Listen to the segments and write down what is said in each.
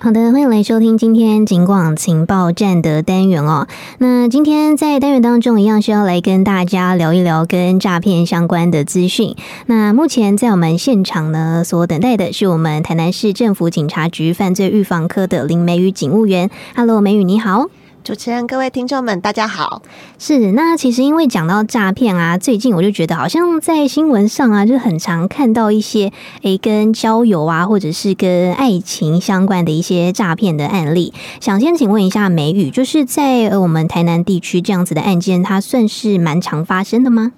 好的，欢迎来收听今天警广情报站的单元哦。那今天在单元当中，一样需要来跟大家聊一聊跟诈骗相关的资讯。那目前在我们现场呢，所等待的是我们台南市政府警察局犯罪预防科的林美雨警务员。Hello，美雨你好。主持人，各位听众们，大家好。是，那其实因为讲到诈骗啊，最近我就觉得好像在新闻上啊，就很常看到一些诶、欸、跟交友啊，或者是跟爱情相关的一些诈骗的案例。想先请问一下美雨，就是在呃我们台南地区这样子的案件，它算是蛮常发生的吗？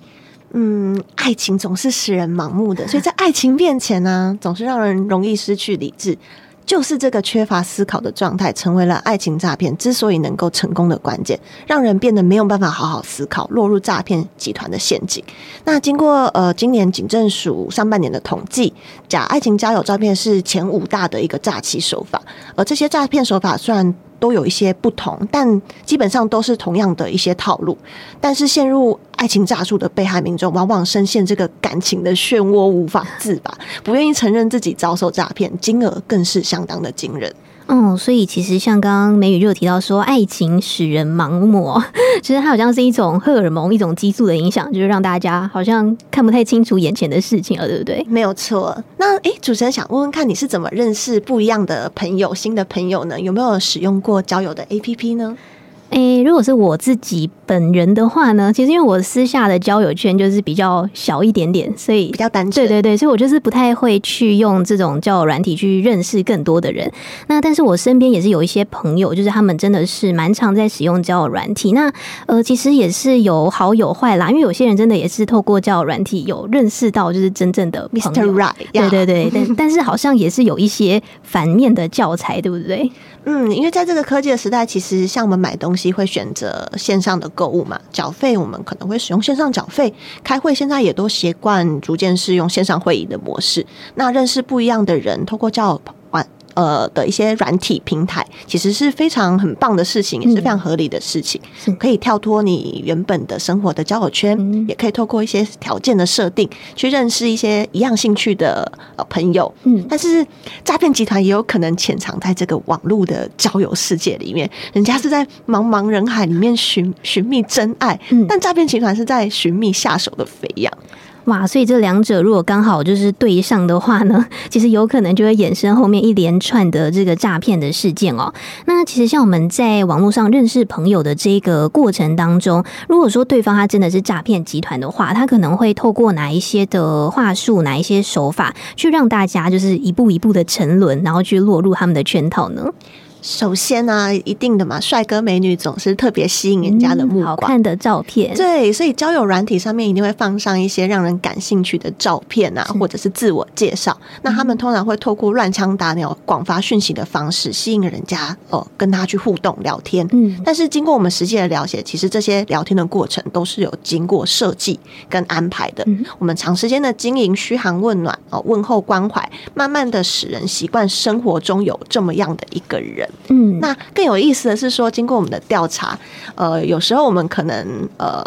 嗯，爱情总是使人盲目的，所以在爱情面前呢、啊，总是让人容易失去理智。就是这个缺乏思考的状态，成为了爱情诈骗之所以能够成功的关键，让人变得没有办法好好思考，落入诈骗集团的陷阱。那经过呃今年警政署上半年的统计，假爱情交友诈骗是前五大的一个诈欺手法，而这些诈骗手法虽然都有一些不同，但基本上都是同样的一些套路。但是陷入爱情诈术的被害民众，往往深陷这个感情的漩涡，无法自拔，不愿意承认自己遭受诈骗，金额更是相当的惊人。哦，所以其实像刚刚美雨就有提到说，爱情使人盲目，其实它好像是一种荷尔蒙、一种激素的影响，就是让大家好像看不太清楚眼前的事情了，对不对？没有错。那诶，主持人想问问看，你是怎么认识不一样的朋友、新的朋友呢？有没有使用过交友的 APP 呢？诶、欸，如果是我自己本人的话呢，其实因为我私下的交友圈就是比较小一点点，所以比较单纯。对对对，所以我就是不太会去用这种交友软体去认识更多的人。那但是我身边也是有一些朋友，就是他们真的是蛮常在使用交友软体。那呃，其实也是有好有坏啦，因为有些人真的也是透过交友软体有认识到就是真正的对对对，但但是好像也是有一些反面的教材，对不对？嗯，因为在这个科技的时代，其实像我们买东西会选择线上的购物嘛，缴费我们可能会使用线上缴费，开会现在也都习惯逐渐是用线上会议的模式。那认识不一样的人，透过叫呃的一些软体平台，其实是非常很棒的事情，也是非常合理的事情。嗯、可以跳脱你原本的生活的交友圈，嗯、也可以透过一些条件的设定，去认识一些一样兴趣的呃朋友。嗯，但是诈骗集团也有可能潜藏在这个网络的交友世界里面，人家是在茫茫人海里面寻寻觅真爱，嗯、但诈骗集团是在寻觅下手的肥羊。哇，所以这两者如果刚好就是对上的话呢，其实有可能就会衍生后面一连串的这个诈骗的事件哦。那其实像我们在网络上认识朋友的这个过程当中，如果说对方他真的是诈骗集团的话，他可能会透过哪一些的话术、哪一些手法，去让大家就是一步一步的沉沦，然后去落入他们的圈套呢？首先呢、啊，一定的嘛，帅哥美女总是特别吸引人家的目光，嗯、好看的照片。对，所以交友软体上面一定会放上一些让人感兴趣的照片啊，或者是自我介绍。那他们通常会透过乱枪打鸟、广发讯息的方式，吸引人家哦，跟他去互动聊天。嗯，但是经过我们实际的了解，其实这些聊天的过程都是有经过设计跟安排的。嗯、我们长时间的经营嘘寒问暖哦，问候关怀，慢慢的使人习惯生活中有这么样的一个人。嗯，那更有意思的是说，经过我们的调查，呃，有时候我们可能呃，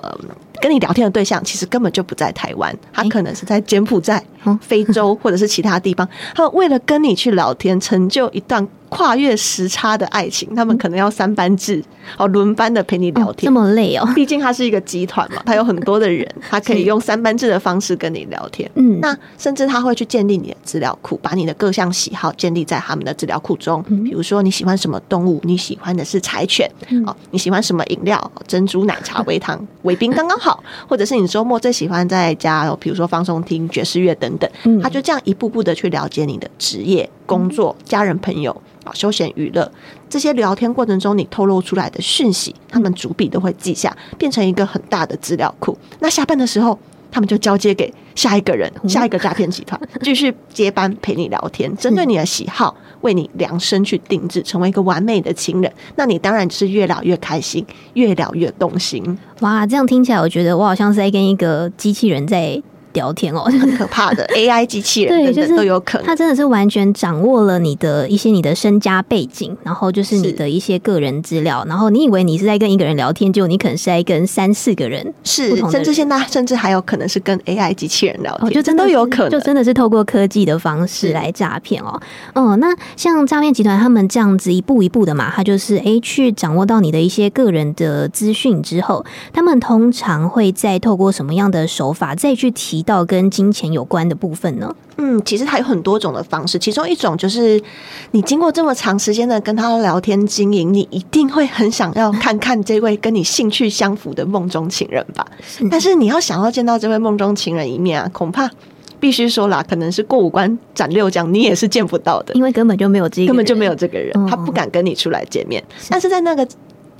跟你聊天的对象其实根本就不在台湾，他可能是在柬埔寨、非洲 或者是其他地方，他为了跟你去聊天，成就一段。跨越时差的爱情，他们可能要三班制哦，轮班的陪你聊天，哦，这么累哦。毕竟它是一个集团嘛，它有很多的人，他可以用三班制的方式跟你聊天。嗯，那甚至他会去建立你的资料库，把你的各项喜好建立在他们的资料库中。比如说你喜欢什么动物，你喜欢的是柴犬哦，你喜欢什么饮料，珍珠奶茶、微糖、微冰刚刚好，或者是你周末最喜欢在家，比如说放松听爵士乐等等。他就这样一步步的去了解你的职业、工作、家人、朋友。啊，休闲娱乐这些聊天过程中，你透露出来的讯息，他们逐笔都会记下，变成一个很大的资料库。那下班的时候，他们就交接给下一个人，下一个诈骗集团继续接班陪你聊天，针对你的喜好为你量身去定制，成为一个完美的情人。那你当然是越聊越开心，越聊越动心。哇，这样听起来，我觉得我好像是在跟一个机器人在。聊天哦，很可怕的 AI 机器人，对，就是都有可能。他真的是完全掌握了你的一些你的身家背景，然后就是你的一些个人资料，然后你以为你是在跟一个人聊天，结果你可能是在跟三四个人，是，甚至现在甚至还有可能是跟 AI 机器人聊天，哦、就真的都有可能，就真的是透过科技的方式来诈骗哦。哦，那像诈骗集团他们这样子一步一步的嘛，他就是哎去掌握到你的一些个人的资讯之后，他们通常会再透过什么样的手法再去提到跟金钱有关的部分呢？嗯，其实还有很多种的方式，其中一种就是你经过这么长时间的跟他聊天经营，你一定会很想要看看这位跟你兴趣相符的梦中情人吧。但是你要想要见到这位梦中情人一面啊，恐怕必须说啦，可能是过五关斩六将，你也是见不到的，因为根本就没有这个，根本就没有这个人，他不敢跟你出来见面。但是在那个。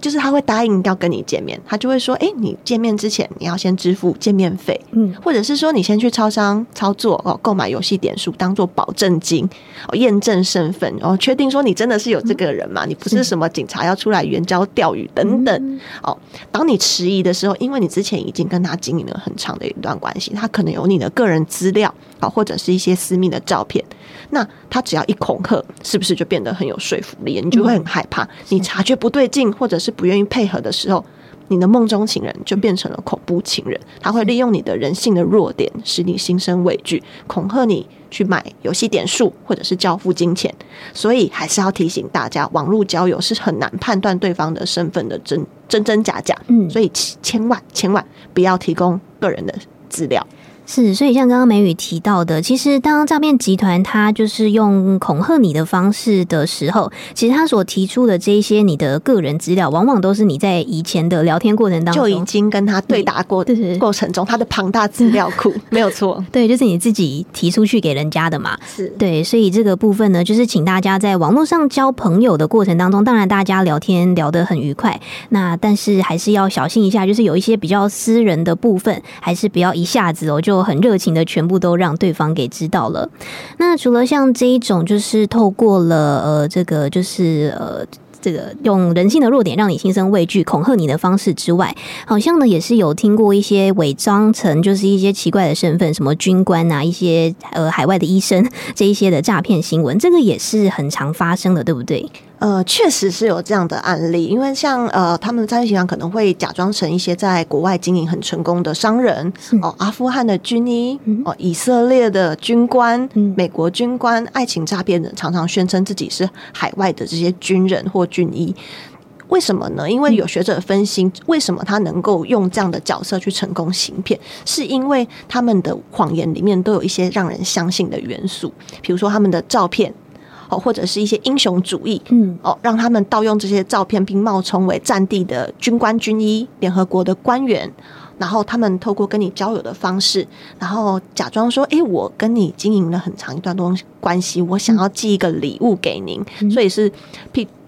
就是他会答应要跟你见面，他就会说：“哎、欸，你见面之前你要先支付见面费，嗯，或者是说你先去超商操作哦，购买游戏点数当做保证金哦，验证身份哦，确定说你真的是有这个人嘛？你不是什么警察要出来援交钓鱼等等哦。当你迟疑的时候，因为你之前已经跟他经营了很长的一段关系，他可能有你的个人资料啊，或者是一些私密的照片。那他只要一恐吓，是不是就变得很有说服力？你就会很害怕，你察觉不对劲，或者是不愿意配合的时候，你的梦中情人就变成了恐怖情人。他会利用你的人性的弱点，使你心生畏惧，恐吓你去买游戏点数，或者是交付金钱。所以还是要提醒大家，网络交友是很难判断对方的身份的真真真假假。嗯，所以千万千万不要提供个人的资料。是，所以像刚刚美语提到的，其实当诈骗集团他就是用恐吓你的方式的时候，其实他所提出的这一些你的个人资料，往往都是你在以前的聊天过程当中就已经跟他对答过的过程中，他的庞大资料库 没有错，对，就是你自己提出去给人家的嘛，是对，所以这个部分呢，就是请大家在网络上交朋友的过程当中，当然大家聊天聊得很愉快，那但是还是要小心一下，就是有一些比较私人的部分，还是不要一下子哦就。就很热情的，全部都让对方给知道了。那除了像这一种，就是透过了呃，这个就是呃。这个用人性的弱点让你心生畏惧、恐吓你的方式之外，好像呢也是有听过一些伪装成就是一些奇怪的身份，什么军官啊、一些呃海外的医生这一些的诈骗新闻，这个也是很常发生的，对不对？呃，确实是有这样的案例，因为像呃他们的诈骗集团可能会假装成一些在国外经营很成功的商人哦，阿富汗的军医哦，以色列的军官、美国军官，爱情诈骗人常常宣称自己是海外的这些军人或。军医，为什么呢？因为有学者分析，为什么他能够用这样的角色去成功行骗，是因为他们的谎言里面都有一些让人相信的元素，比如说他们的照片，哦，或者是一些英雄主义，嗯，哦，让他们盗用这些照片，并冒充为战地的军官、军医、联合国的官员，然后他们透过跟你交友的方式，然后假装说，哎，我跟你经营了很长一段东西关系，我想要寄一个礼物给您，所以是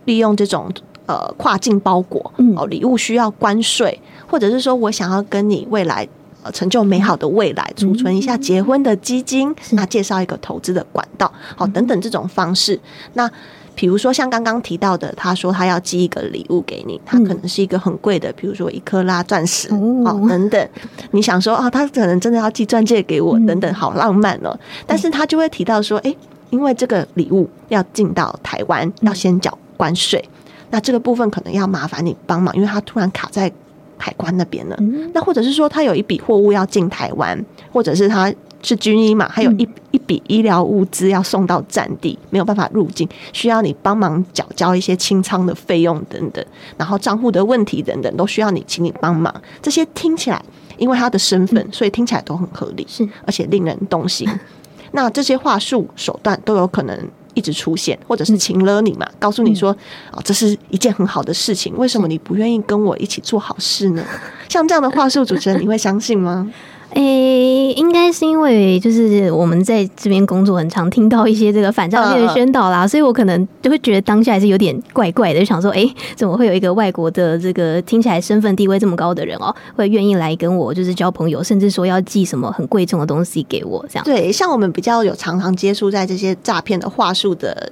利用这种呃跨境包裹哦，礼物需要关税，或者是说我想要跟你未来呃成就美好的未来，储存一下结婚的基金，那介绍一个投资的管道，好等等这种方式。那比如说像刚刚提到的，他说他要寄一个礼物给你，他可能是一个很贵的，比如说一克拉钻石哦等等。你想说啊，他可能真的要寄钻戒给我等等，好浪漫哦。但是他就会提到说，哎，因为这个礼物要进到台湾，要先缴。关税，那这个部分可能要麻烦你帮忙，因为他突然卡在海关那边了。那或者是说，他有一笔货物要进台湾，或者是他是军医嘛，还有一一笔医疗物资要送到战地，没有办法入境，需要你帮忙缴交一些清仓的费用等等，然后账户的问题等等，都需要你请你帮忙。这些听起来，因为他的身份，所以听起来都很合理，是而且令人动心。那这些话术手段都有可能。一直出现，或者是请了你嘛，告诉你说，哦，这是一件很好的事情，为什么你不愿意跟我一起做好事呢？像这样的话术，主持人你会相信吗？诶、欸，应该是因为就是我们在这边工作很常听到一些这个反诈骗的宣导啦，所以我可能就会觉得当下还是有点怪怪的，就想说，诶、欸，怎么会有一个外国的这个听起来身份地位这么高的人哦、喔，会愿意来跟我就是交朋友，甚至说要寄什么很贵重的东西给我这样？对，像我们比较有常常接触在这些诈骗的话术的。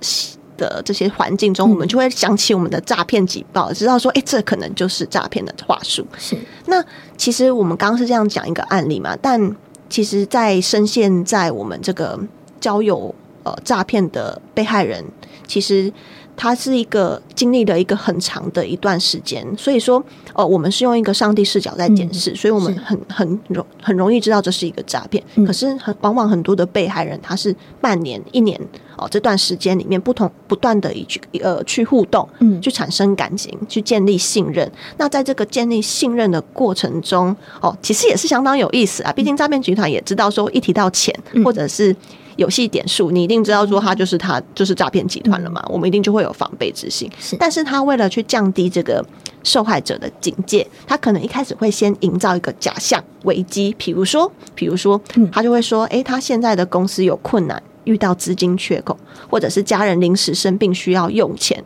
的这些环境中，我们就会想起我们的诈骗警报，知道说，哎，这可能就是诈骗的话术。是，那其实我们刚刚是这样讲一个案例嘛，但其实，在深陷在我们这个交友呃诈骗的被害人，其实。他是一个经历了一个很长的一段时间，所以说，呃，我们是用一个上帝视角在检视，嗯、所以我们很很容很容易知道这是一个诈骗。嗯、可是很往往很多的被害人，他是半年、一年哦、呃、这段时间里面不同不断的一去呃去互动，嗯，去产生感情，去建立信任。那在这个建立信任的过程中，哦、呃，其实也是相当有意思啊。毕竟诈骗集团也知道说，一提到钱、嗯、或者是。游戏点数，你一定知道说他就是他就是诈骗集团了嘛？嗯、我们一定就会有防备之心。是，但是他为了去降低这个受害者的警戒，他可能一开始会先营造一个假象危机，比如说，比如说，他就会说，诶、欸，他现在的公司有困难，遇到资金缺口，或者是家人临时生病需要用钱。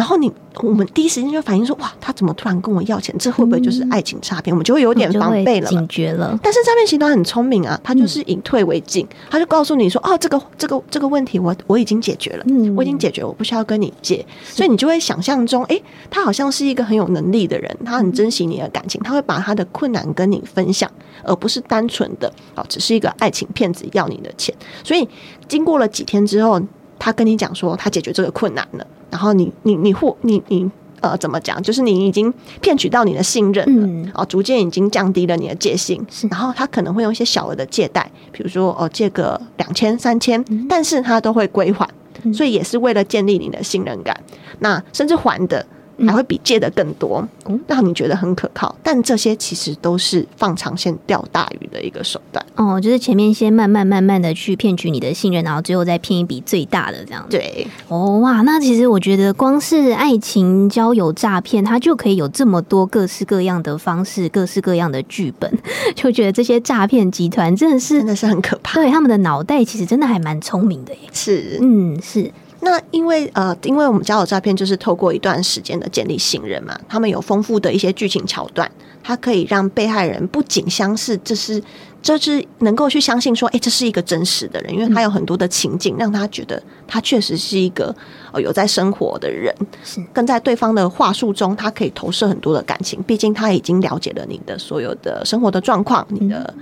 然后你，我们第一时间就反应说，哇，他怎么突然跟我要钱？这会不会就是爱情诈骗？嗯、我们就会有点防备了，警觉了。但是诈骗集团很聪明啊，他就是以退为进，嗯、他就告诉你说，哦，这个这个这个问题我我已经解决了，嗯，我已经解决，我不需要跟你借。所以你就会想象中，哎，他好像是一个很有能力的人，他很珍惜你的感情，他会把他的困难跟你分享，而不是单纯的哦，只是一个爱情骗子要你的钱。所以经过了几天之后，他跟你讲说，他解决这个困难了。然后你你你或你你呃怎么讲？就是你已经骗取到你的信任了，嗯、哦，逐渐已经降低了你的戒心。是然后他可能会用一些小额的借贷，比如说哦借个两千三千，嗯、但是他都会归还，嗯、所以也是为了建立你的信任感。那甚至还的。还会比借的更多，让你觉得很可靠。但这些其实都是放长线钓大鱼的一个手段。哦，就是前面先慢慢慢慢的去骗取你的信任，然后最后再骗一笔最大的这样子。对，哦哇，那其实我觉得光是爱情交友诈骗，它就可以有这么多各式各样的方式，各式各样的剧本，就觉得这些诈骗集团真的是真的是很可怕。对，他们的脑袋其实真的还蛮聪明的耶。是，嗯，是。那因为呃，因为我们交友诈骗就是透过一段时间的建立信任嘛，他们有丰富的一些剧情桥段，它可以让被害人不仅相信这是，这是能够去相信说，哎，这是一个真实的人，因为他有很多的情景让他觉得他确实是一个呃有在生活的人，是跟在对方的话术中，他可以投射很多的感情，毕竟他已经了解了你的所有的生活的状况，你的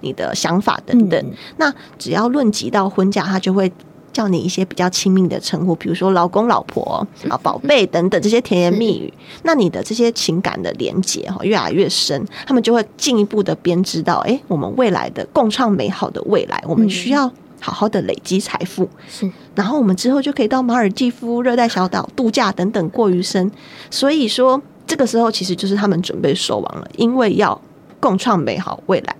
你的想法等等。那只要论及到婚嫁，他就会。叫你一些比较亲密的称呼，比如说老公、老婆啊、宝贝等等这些甜言蜜语，那你的这些情感的连接哈越来越深，他们就会进一步的编织到，哎，我们未来的共创美好的未来，我们需要好好的累积财富，是，然后我们之后就可以到马尔济夫、热带小岛度假等等过余生。所以说，这个时候其实就是他们准备收网了，因为要共创美好未来，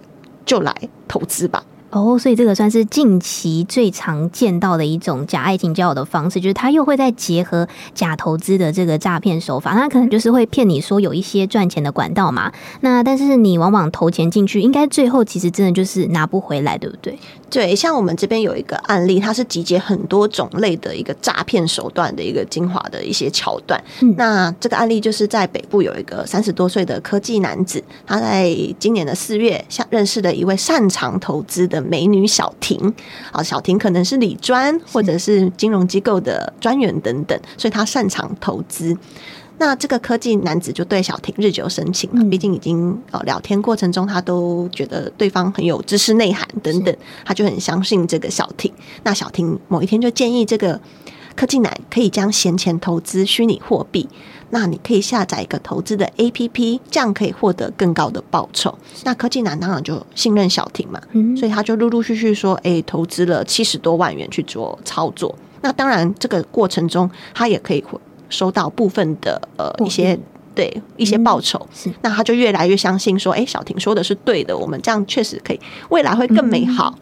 就来投资吧。哦，所以这个算是近期最常见到的一种假爱情交友的方式，就是他又会再结合假投资的这个诈骗手法，那可能就是会骗你说有一些赚钱的管道嘛，那但是你往往投钱进去，应该最后其实真的就是拿不回来，对不对？对，像我们这边有一个案例，它是集结很多种类的一个诈骗手段的一个精华的一些桥段。嗯、那这个案例就是在北部有一个三十多岁的科技男子，他在今年的四月，像认识了一位擅长投资的美女小婷。啊，小婷可能是理专或者是金融机构的专员等等，所以他擅长投资。那这个科技男子就对小婷日久生情嘛，毕竟已经呃聊天过程中，他都觉得对方很有知识内涵等等，他就很相信这个小婷。那小婷某一天就建议这个科技男可以将闲钱投资虚拟货币，那你可以下载一个投资的 APP，这样可以获得更高的报酬。那科技男当然就信任小婷嘛，所以他就陆陆续续说，哎，投资了七十多万元去做操作。那当然这个过程中，他也可以收到部分的呃一些对一些报酬，是。那他就越来越相信说，哎，小婷说的是对的，我们这样确实可以，未来会更美好。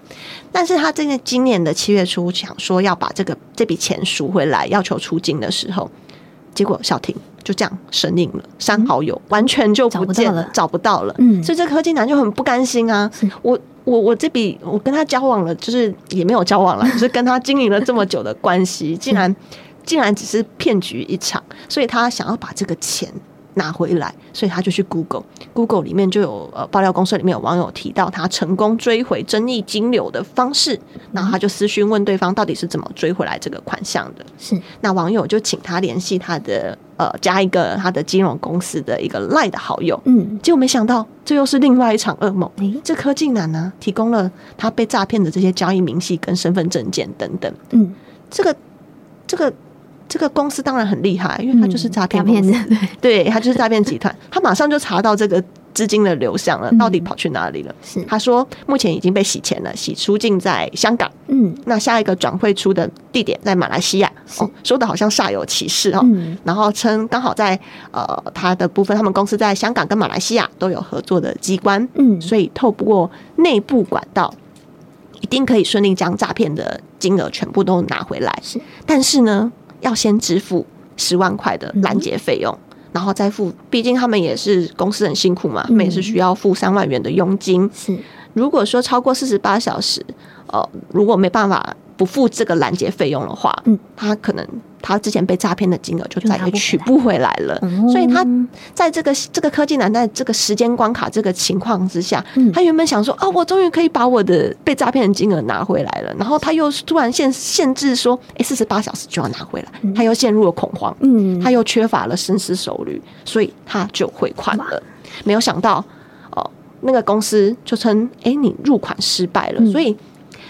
但是他这个今年的七月初想说要把这个这笔钱赎回来，要求出金的时候，结果小婷就这样神隐了，删好友，完全就不见了，找不到了。嗯，所以这科技男就很不甘心啊，我我我这笔我跟他交往了，就是也没有交往了，就是跟他经营了这么久的关系，竟然。竟然只是骗局一场，所以他想要把这个钱拿回来，所以他就去 Google，Google 里面就有呃爆料公社里面有网友提到他成功追回争议金流的方式，然后他就私讯问对方到底是怎么追回来这个款项的。是，那网友就请他联系他的呃加一个他的金融公司的一个 LINE 的好友，嗯，结果没想到这又是另外一场噩梦。诶，这科技男呢提供了他被诈骗的这些交易明细跟身份证件等等，嗯，这个这个。这个公司当然很厉害，因为他就是诈骗公司，嗯、对，他就是诈骗集团。他马上就查到这个资金的流向了，到底跑去哪里了？是他说目前已经被洗钱了，洗出境在香港。嗯，那下一个转汇出的地点在马来西亚。哦，说的好像煞有其事哦。嗯、然后称刚好在呃他的部分，他们公司在香港跟马来西亚都有合作的机关。嗯，所以透过内部管道，一定可以顺利将诈骗的金额全部都拿回来。是，但是呢？要先支付十万块的拦截费用，嗯、然后再付，毕竟他们也是公司很辛苦嘛，他们也是需要付三万元的佣金。是，如果说超过四十八小时，呃，如果没办法。不付这个拦截费用的话，嗯，他可能他之前被诈骗的金额就再也取不回来了。所以他在这个这个科技男在这个时间关卡这个情况之下，他原本想说啊，我终于可以把我的被诈骗的金额拿回来了。然后他又突然限限制说，哎，四十八小时就要拿回来，他又陷入了恐慌，嗯，他又缺乏了深思熟虑，所以他就汇款了。没有想到哦，那个公司就称，哎，你入款失败了，所以。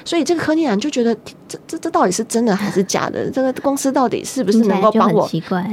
所以这个科技男就觉得这这这到底是真的还是假的？这个公司到底是不是能够帮我？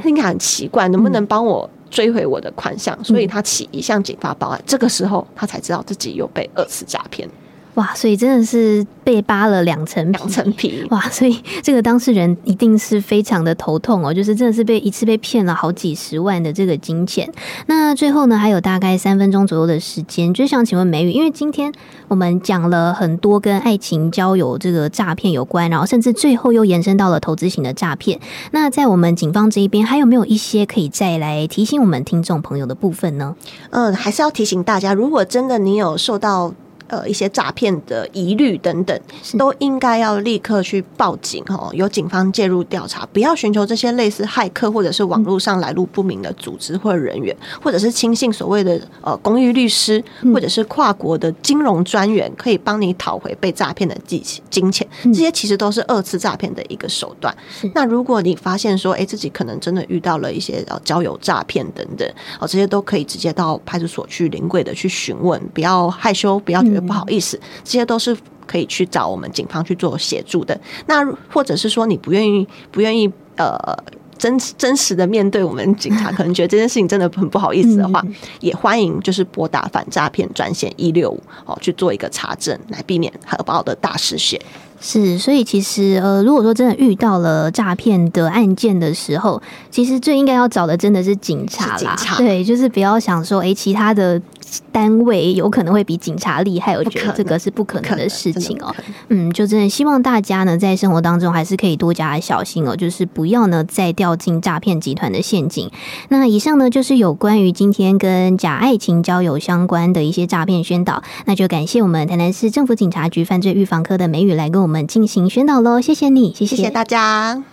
应该很奇怪，能不能帮我追回我的款项？所以他起一项警发报案。这个时候他才知道自己又被二次诈骗。哇，所以真的是被扒了两层两层皮哇！所以这个当事人一定是非常的头痛哦，就是真的是被一次被骗了好几十万的这个金钱。那最后呢，还有大概三分钟左右的时间，就想请问美语，因为今天我们讲了很多跟爱情交友这个诈骗有关，然后甚至最后又延伸到了投资型的诈骗。那在我们警方这一边，还有没有一些可以再来提醒我们听众朋友的部分呢？嗯，还是要提醒大家，如果真的你有受到。呃，一些诈骗的疑虑等等，都应该要立刻去报警哦，由警方介入调查，不要寻求这些类似骇客或者是网络上来路不明的组织或人员，或者是轻信所谓的呃公益律师，或者是跨国的金融专员，可以帮你讨回被诈骗的金金钱，这些其实都是二次诈骗的一个手段。那如果你发现说，哎，自己可能真的遇到了一些呃交友诈骗等等，哦，这些都可以直接到派出所去临柜的去询问，不要害羞，不要觉得。不好意思，这些都是可以去找我们警方去做协助的。那或者是说你不愿意，不愿意呃真真实的面对我们警察，可能觉得这件事情真的很不好意思的话，也欢迎就是拨打反诈骗专线一六五哦去做一个查证，来避免荷包的大失血。是，所以其实呃，如果说真的遇到了诈骗的案件的时候，其实最应该要找的真的是警察啦。警察。对，就是不要想说，哎、欸，其他的单位有可能会比警察厉害，我觉得这个是不可能的事情哦。嗯，就真的希望大家呢，在生活当中还是可以多加小心哦，就是不要呢再掉进诈骗集团的陷阱。那以上呢，就是有关于今天跟假爱情交友相关的一些诈骗宣导。那就感谢我们台南市政府警察局犯罪预防科的美语来跟我们。进行宣导喽，谢谢你，谢谢大家。